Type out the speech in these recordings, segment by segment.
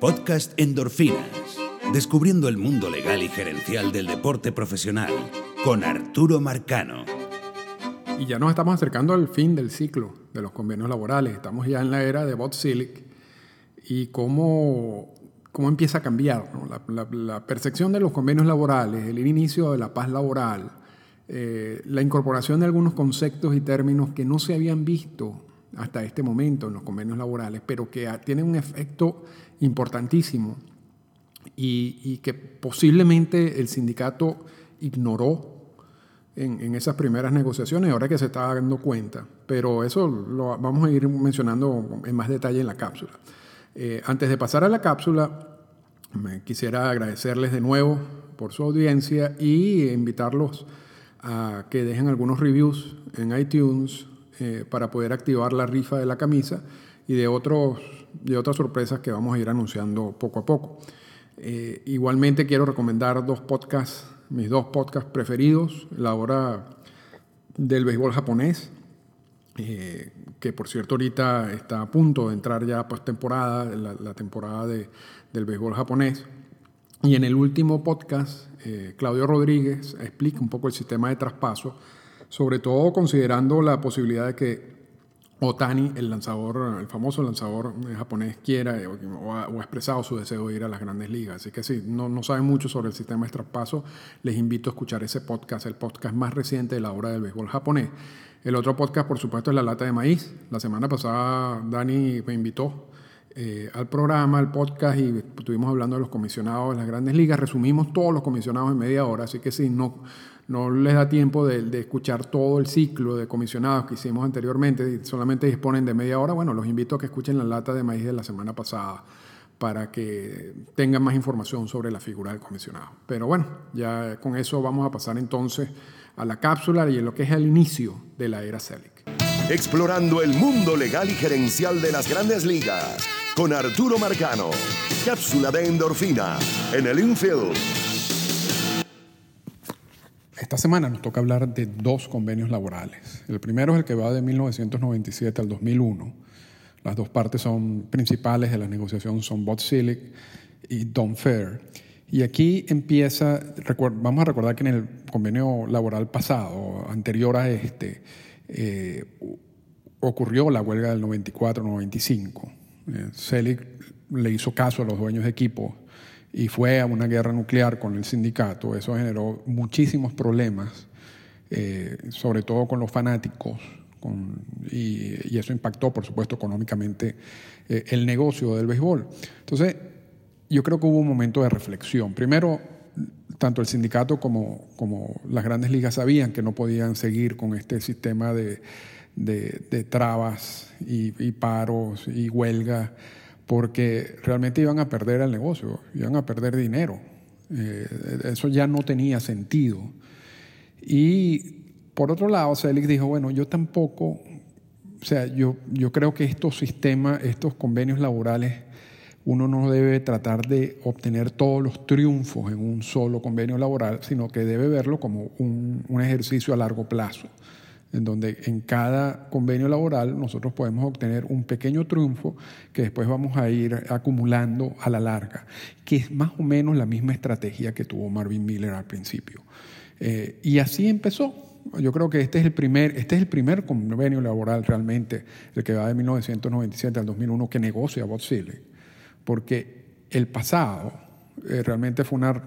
Podcast Endorfinas. Descubriendo el mundo legal y gerencial del deporte profesional con Arturo Marcano. Y ya nos estamos acercando al fin del ciclo de los convenios laborales. Estamos ya en la era de Bot Silic y cómo, cómo empieza a cambiar la, percepción de los convenios laborales, el inicio de la paz laboral, eh, la incorporación de algunos conceptos y términos que no se habían visto hasta este momento en los convenios laborales, pero que tienen un efecto importantísimo y, que posiblemente el sindicato ignoró en, esas primeras negociaciones, ahora que se está dando cuenta, pero eso lo vamos a ir mencionando en más detalle en la cápsula. Eh, antes de pasar a la cápsula, me quisiera agradecerles de nuevo por su audiencia y invitarlos a que dejen algunos reviews en iTunes, eh, para poder activar la rifa de la camisa y de, otros, de otras sorpresas que vamos a ir anunciando poco a poco. Eh, igualmente quiero recomendar dos podcasts, mis dos podcasts preferidos, la hora del béisbol japonés, eh, que por cierto ahorita está a punto de entrar ya postemporada, la, la temporada de, del béisbol japonés. Y en el último podcast, Claudio Rodríguez explica un poco el sistema de traspaso sobre todo considerando la posibilidad de que Otani, el lanzador, el famoso lanzador japonés, quiera o ha, expresado su deseo de ir a las grandes ligas. Así que si no, no saben mucho sobre el sistema de traspaso, les invito a escuchar ese podcast, el podcast más reciente de la hora del béisbol japonés. El otro podcast, por supuesto, es La Lata de Maíz. La semana pasada Dani me invitó eh, al programa, al podcast, y estuvimos hablando de los comisionados de las grandes ligas. Resumimos todos los comisionados en media hora, así que si no no les da tiempo de, escuchar todo el ciclo de comisionados que hicimos anteriormente y solamente disponen de media hora, bueno, los invito a que escuchen la lata de maíz de la semana pasada para que tengan más información sobre la figura del comisionado. Pero bueno, ya con eso vamos a pasar entonces a la cápsula y en lo que es el inicio de la era CELIC. Explorando el mundo legal y gerencial de las grandes ligas con Arturo Marcano. Cápsula de endorfina en el infield esta semana nos toca hablar de dos convenios laborales. El primero es el que va de 1997 al 2001. Las dos partes son principales de la negociación son Bot Silic y Don Fair. Y aquí empieza, vamos a recordar que en el convenio laboral pasado, anterior a este, eh, ocurrió la huelga del 94-95. Eh, le hizo caso a los dueños de equipos y fue a una guerra nuclear con el sindicato, eso generó muchísimos problemas, eh, sobre todo con los fanáticos, y, eso impactó, por supuesto, económicamente eh, el negocio del béisbol. Entonces, yo creo que hubo un momento de reflexión. Primero, tanto el sindicato como, como las grandes ligas sabían que no podían seguir con este sistema de, de, trabas y, paros y huelgas porque realmente iban a perder el negocio, iban a perder dinero. Eh, eso ya no tenía sentido. Y por otro lado, Celix dijo, bueno, yo tampoco, o sea, yo, yo creo que estos sistemas, estos convenios laborales, uno no debe tratar de obtener todos los triunfos en un solo convenio laboral, sino que debe verlo como un ejercicio a largo plazo en donde en cada convenio laboral nosotros podemos obtener un pequeño triunfo que después vamos a ir acumulando a la larga, que es más o menos la misma estrategia que tuvo Marvin Miller al principio. Eh, y así empezó. Yo creo que este es el primer, este es el primer convenio laboral realmente, el que va de 1997 al 2001, que negocia Botzile, porque el pasado, eh, realmente fue una,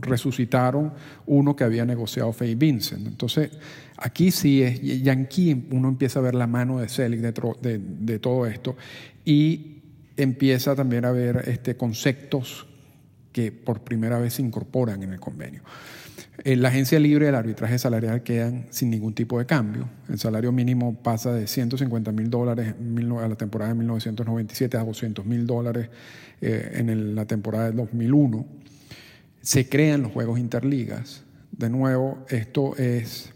resucitaron uno que había negociado Faye Vincent. Entonces, aquí sí es, ya aquí uno empieza a ver la mano de Selig de, de, todo esto y empieza también a ver este, conceptos que por primera vez se incorporan en el convenio. En la agencia libre del arbitraje salarial quedan sin ningún tipo de cambio. El salario mínimo pasa de 150 mil dólares a la temporada de 1997 a 200 mil dólares eh, en la temporada de 2001. Se crean los juegos interligas. De nuevo, esto es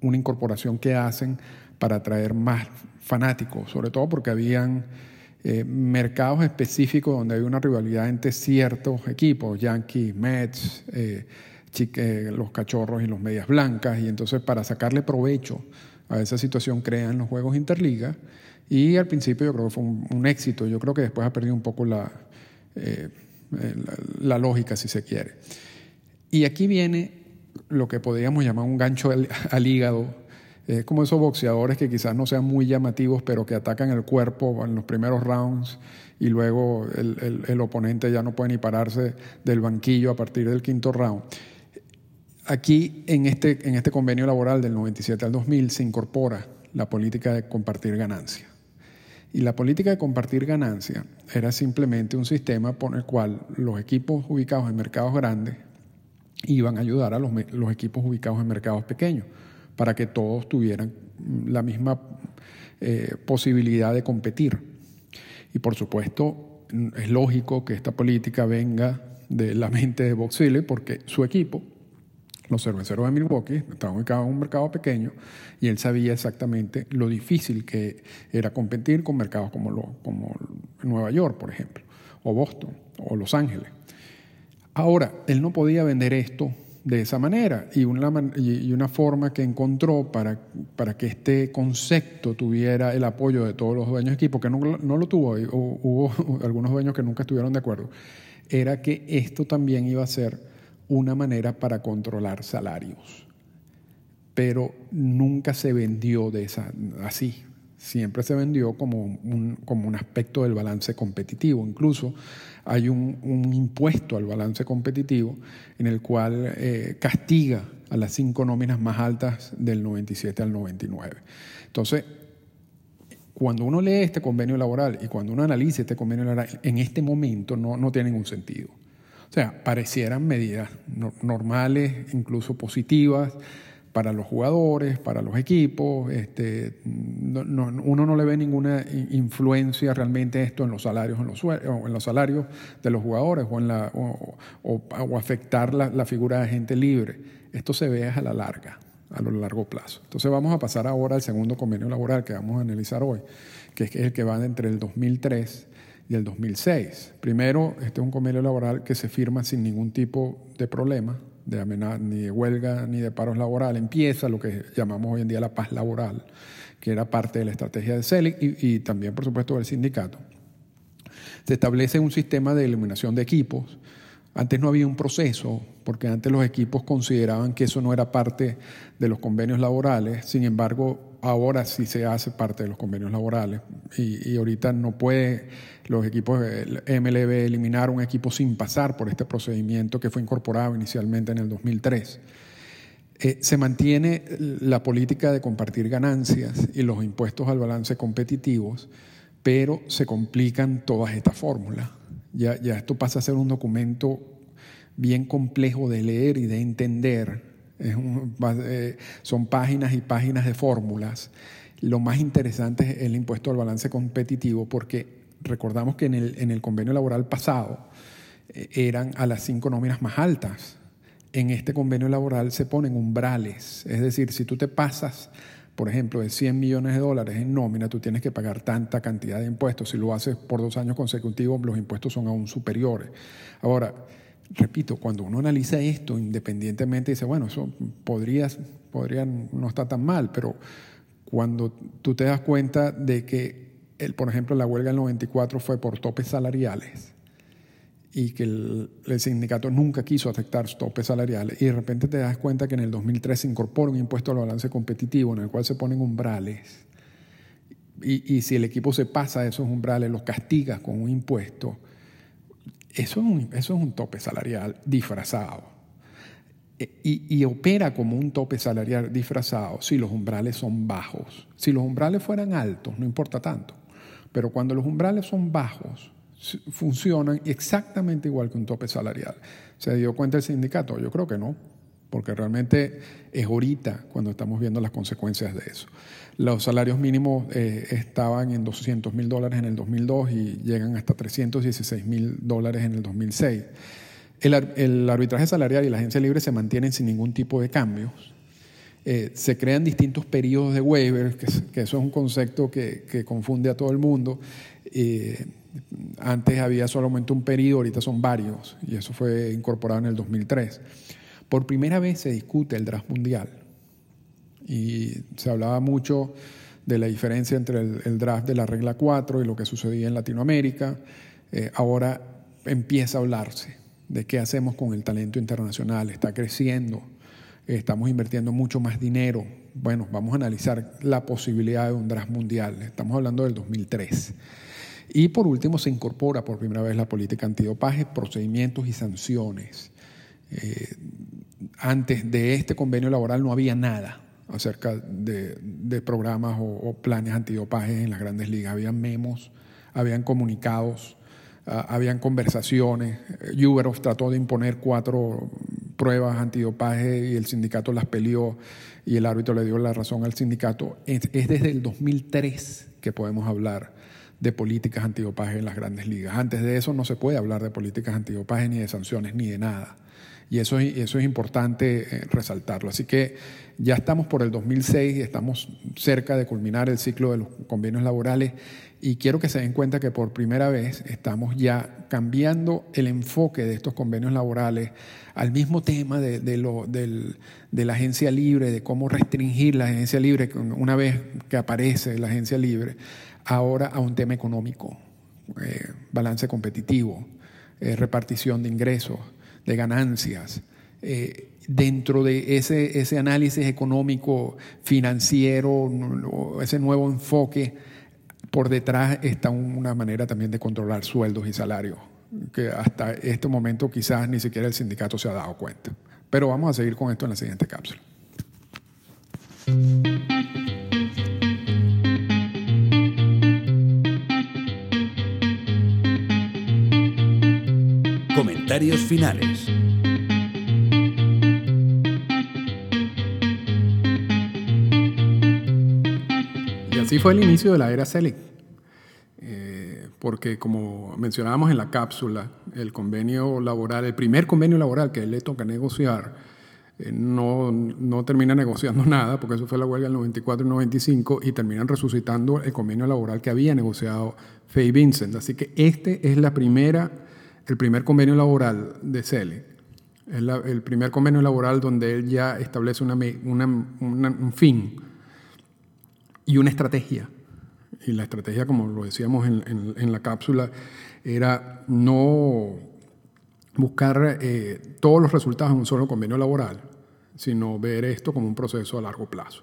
una incorporación que hacen para atraer más fanáticos, sobre todo porque habían eh, mercados específicos donde había una rivalidad entre ciertos equipos, Yankees, Mets, eh, los cachorros y los medias blancas, y entonces para sacarle provecho a esa situación crean los Juegos Interliga, y al principio yo creo que fue un, éxito, yo creo que después ha perdido un poco la, eh, la, lógica, si se quiere. Y aquí viene lo que podríamos llamar un gancho al hígado. Es como esos boxeadores que quizás no sean muy llamativos, pero que atacan el cuerpo en los primeros rounds y luego el, el, oponente ya no puede ni pararse del banquillo a partir del quinto round. Aquí, en este, en este convenio laboral del 97 al 2000, se incorpora la política de compartir ganancia. Y la política de compartir ganancia era simplemente un sistema por el cual los equipos ubicados en mercados grandes iban a ayudar a los, los equipos ubicados en mercados pequeños para que todos tuvieran la misma eh, posibilidad de competir. Y por supuesto, es lógico que esta política venga de la mente de Box porque su equipo los cerveceros de Milwaukee estaban ubicados en un mercado pequeño y él sabía exactamente lo difícil que era competir con mercados como, lo, como Nueva York, por ejemplo, o Boston, o Los Ángeles. Ahora, él no podía vender esto de esa manera y una, y una forma que encontró para, para que este concepto tuviera el apoyo de todos los dueños de equipo, que no, no lo tuvo, hubo algunos dueños que nunca estuvieron de acuerdo, era que esto también iba a ser una manera para controlar salarios. Pero nunca se vendió de esa, así. Siempre se vendió como un, como un aspecto del balance competitivo. Incluso hay un, impuesto al balance competitivo en el cual eh, castiga a las cinco nóminas más altas del 97 al 99. Entonces, cuando uno lee este convenio laboral y cuando uno analiza este convenio laboral, en este momento no, no tiene ningún sentido. O sea, parecieran medidas normales, incluso positivas para los jugadores, para los equipos. Este, uno no le ve ninguna influencia realmente esto en los salarios, en los, en los salarios de los jugadores o, en la, o, afectar la, la, figura de gente libre. Esto se ve a la larga, a lo largo plazo. Entonces vamos a pasar ahora al segundo convenio laboral que vamos a analizar hoy, que es el que va entre el 2003 y el 2006. Primero, este es un convenio laboral que se firma sin ningún tipo de problema, de amenaza, ni de huelga, ni de paros laborales. Empieza lo que llamamos hoy en día la paz laboral, que era parte de la estrategia de CELIC y, y también, por supuesto, del sindicato. Se establece un sistema de eliminación de equipos. Antes no había un proceso, porque antes los equipos consideraban que eso no era parte de los convenios laborales. Sin embargo, ahora sí se hace parte de los convenios laborales y, y ahorita no puede los equipos MLB eliminar un equipo sin pasar por este procedimiento que fue incorporado inicialmente en el 2003. Eh, se mantiene la política de compartir ganancias y los impuestos al balance competitivos, pero se complican todas estas fórmulas. Ya, ya esto pasa a ser un documento bien complejo de leer y de entender eh, son páginas y páginas de fórmulas. Lo más interesante es el impuesto al balance competitivo porque recordamos que en el, en el convenio laboral pasado eh, eran a las cinco nóminas más altas. En este convenio laboral se ponen umbrales, es decir, si tú te pasas, por ejemplo, de 100 millones de dólares en nómina, tú tienes que pagar tanta cantidad de impuestos. Si lo haces por dos años consecutivos, los impuestos son aún superiores. Ahora, repito, cuando uno analiza esto independientemente, dice, bueno, eso podría, podría no está tan mal, pero cuando tú te das cuenta de que, el, por ejemplo, la huelga del 94 fue por topes salariales y que el, sindicato nunca quiso aceptar topes salariales y de repente te das cuenta que en el 2003 se incorpora un impuesto al balance competitivo en el cual se ponen umbrales y, y si el equipo se pasa a esos umbrales, los castiga con un impuesto, eso es un, eso es un tope salarial disfrazado. E, y, y, opera como un tope salarial disfrazado si los umbrales son bajos. Si los umbrales fueran altos, no importa tanto. Pero cuando los umbrales son bajos, funcionan exactamente igual que un tope salarial. ¿Se dio cuenta el sindicato? Yo creo que no, porque realmente es ahorita cuando estamos viendo las consecuencias de eso. Los salarios mínimos eh, estaban en 200 mil dólares en el 2002 y llegan hasta 316 mil dólares en el 2006. El, arbitraje salarial y la agencia libre se mantienen sin ningún tipo de cambios. Eh, se crean distintos periodos de waiver, que, eso es un concepto que, que confunde a todo el mundo. Eh, antes había solamente un periodo, ahorita son varios, y eso fue incorporado en el 2003. Por primera vez se discute el draft mundial y se hablaba mucho de la diferencia entre el, draft de la regla 4 y lo que sucedía en Latinoamérica. Eh, ahora empieza a hablarse de qué hacemos con el talento internacional, está creciendo, estamos invirtiendo mucho más dinero. Bueno, vamos a analizar la posibilidad de un draft mundial, estamos hablando del 2003. Y por último se incorpora por primera vez la política antidopaje, procedimientos y sanciones. Eh, antes de este convenio laboral no había nada acerca de, programas o, planes antidopaje en las grandes ligas. Habían memos, habían comunicados, ah, habían conversaciones. Uberov trató de imponer cuatro pruebas antidopaje y el sindicato las peleó y el árbitro le dio la razón al sindicato. Es desde el 2003 que podemos hablar de políticas antidopaje en las grandes ligas. Antes de eso no se puede hablar de políticas antidopaje ni de sanciones ni de nada. Y eso, es importante eh, resaltarlo. Así que ya estamos por el 2006 y estamos cerca de culminar el ciclo de los convenios laborales y quiero que se den cuenta que por primera vez estamos ya cambiando el enfoque de estos convenios laborales al mismo tema de la agencia libre, de cómo restringir la agencia libre una vez que aparece la agencia libre, ahora a un tema económico, eh, balance competitivo, eh, repartición de ingresos, de ganancias. Eh, dentro de ese, ese análisis económico, financiero, ese nuevo enfoque, por detrás está una manera también de controlar sueldos y salarios, que hasta este momento quizás ni siquiera el sindicato se ha dado cuenta. Pero vamos a seguir con esto en la siguiente cápsula. Finales. así fue el inicio de la era Selig. Eh, porque como mencionábamos en la cápsula, el convenio laboral, el primer convenio laboral que le toca negociar, eh, no, no, termina negociando nada, porque eso fue la huelga del 94 y 95, y terminan resucitando el convenio laboral que había negociado Faye Vincent. Así que este es la primera, el primer convenio laboral de Selig. Es el primer convenio laboral donde él ya establece una, un fin y una estrategia. Y la estrategia, como lo decíamos en, la cápsula, era no buscar eh, todos los resultados en un solo convenio laboral, sino ver esto como un proceso a largo plazo,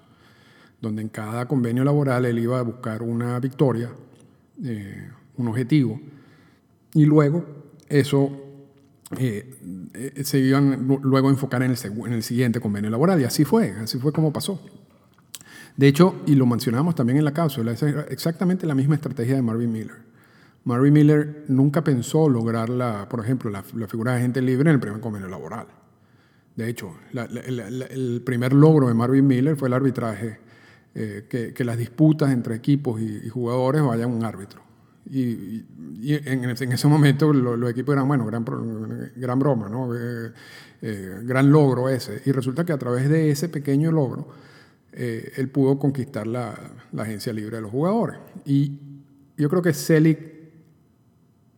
donde en cada convenio laboral él iba a buscar una victoria, eh, un objetivo, y luego eso eh, se iban luego a enfocar en el, en el siguiente convenio laboral, y así fue, así fue como pasó. De hecho, y lo mencionamos también en la cápsula, es exactamente la misma estrategia de Marvin Miller. Marvin Miller nunca pensó lograr, la, por ejemplo, la, figura de agente libre en el primer convenio laboral. De hecho, el primer logro de Marvin Miller fue el arbitraje, eh, que, las disputas entre equipos y, jugadores vayan a un árbitro. Y, en, ese momento los equipos eran, bueno, gran, gran broma, ¿no? Eh, eh, gran logro ese. Y resulta que a través de ese pequeño logro, eh, él pudo conquistar la, agencia libre de los jugadores. Y yo creo que Selig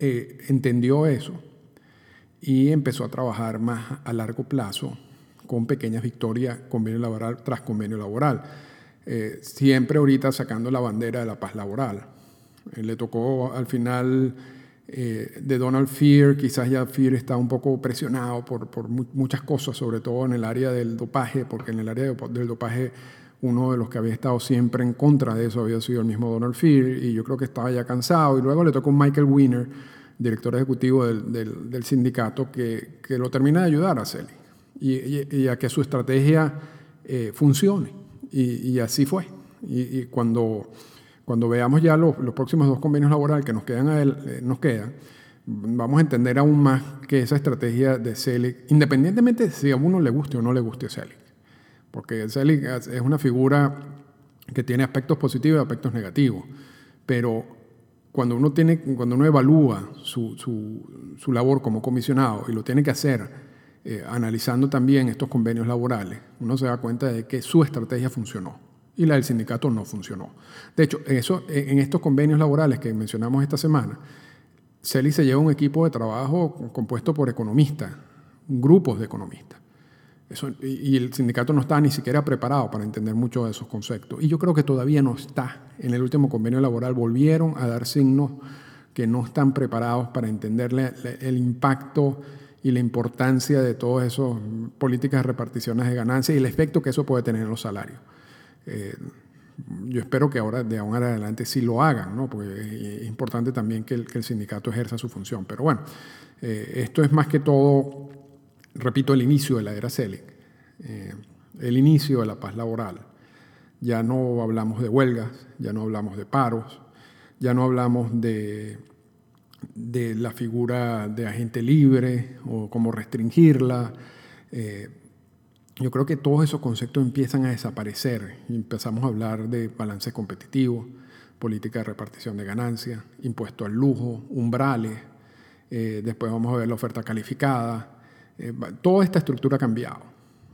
eh, entendió eso y empezó a trabajar más a largo plazo con pequeñas victorias, convenio laboral tras convenio laboral. Eh, siempre ahorita sacando la bandera de la paz laboral. Le tocó al final de Donald Fear, quizás ya Fear está un poco presionado por, por, muchas cosas, sobre todo en el área del dopaje, porque en el área del dopaje uno de los que había estado siempre en contra de eso había sido el mismo Donald Fear y yo creo que estaba ya cansado. Y luego le tocó Michael Wiener, director ejecutivo del, sindicato, que, lo termina de ayudar a Celi y, a que su estrategia eh, funcione. Y, así fue. Y, cuando, cuando veamos ya los, próximos dos convenios laborales que nos quedan, a él, eh, nos quedan, vamos a entender aún más que esa estrategia de Celi, independientemente de si a uno le guste o no le guste Celi, porque Selig es una figura que tiene aspectos positivos y aspectos negativos, pero cuando uno, tiene, cuando uno evalúa su, su, labor como comisionado y lo tiene que hacer eh, analizando también estos convenios laborales, uno se da cuenta de que su estrategia funcionó y la del sindicato no funcionó. De hecho, eso, en estos convenios laborales que mencionamos esta semana, CELI se lleva un equipo de trabajo compuesto por economistas, grupos de economistas y el sindicato no está ni siquiera preparado para entender mucho de esos conceptos. Y yo creo que todavía no está. En el último convenio laboral volvieron a dar signos que no están preparados para entender el impacto y la importancia de todas esas políticas de reparticiones de ganancias y el efecto que eso puede tener en los salarios. Eh, yo espero que ahora, de ahora en adelante, sí lo hagan, ¿no? porque es importante también que el, sindicato ejerza su función. Pero bueno, eh, esto es más que todo, repito, el inicio de la era CELIC, eh, el inicio de la paz laboral. Ya no hablamos de huelgas, ya no hablamos de paros, ya no hablamos de, de la figura de agente libre o cómo restringirla. Eh, yo creo que todos esos conceptos empiezan a desaparecer empezamos a hablar de balance competitivo, política de repartición de ganancias, impuesto al lujo, umbrales, eh, después vamos a ver la oferta calificada. Eh, toda esta estructura ha cambiado,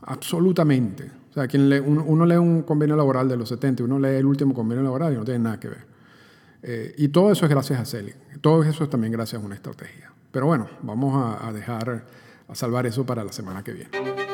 absolutamente. O sea, quien uno, lee un convenio laboral de los 70 y uno lee el último convenio laboral y no tiene nada que ver. Eh, y todo eso es gracias a CELI. Todo eso es también gracias a una estrategia. Pero bueno, vamos a dejar, a salvar eso para la semana que viene.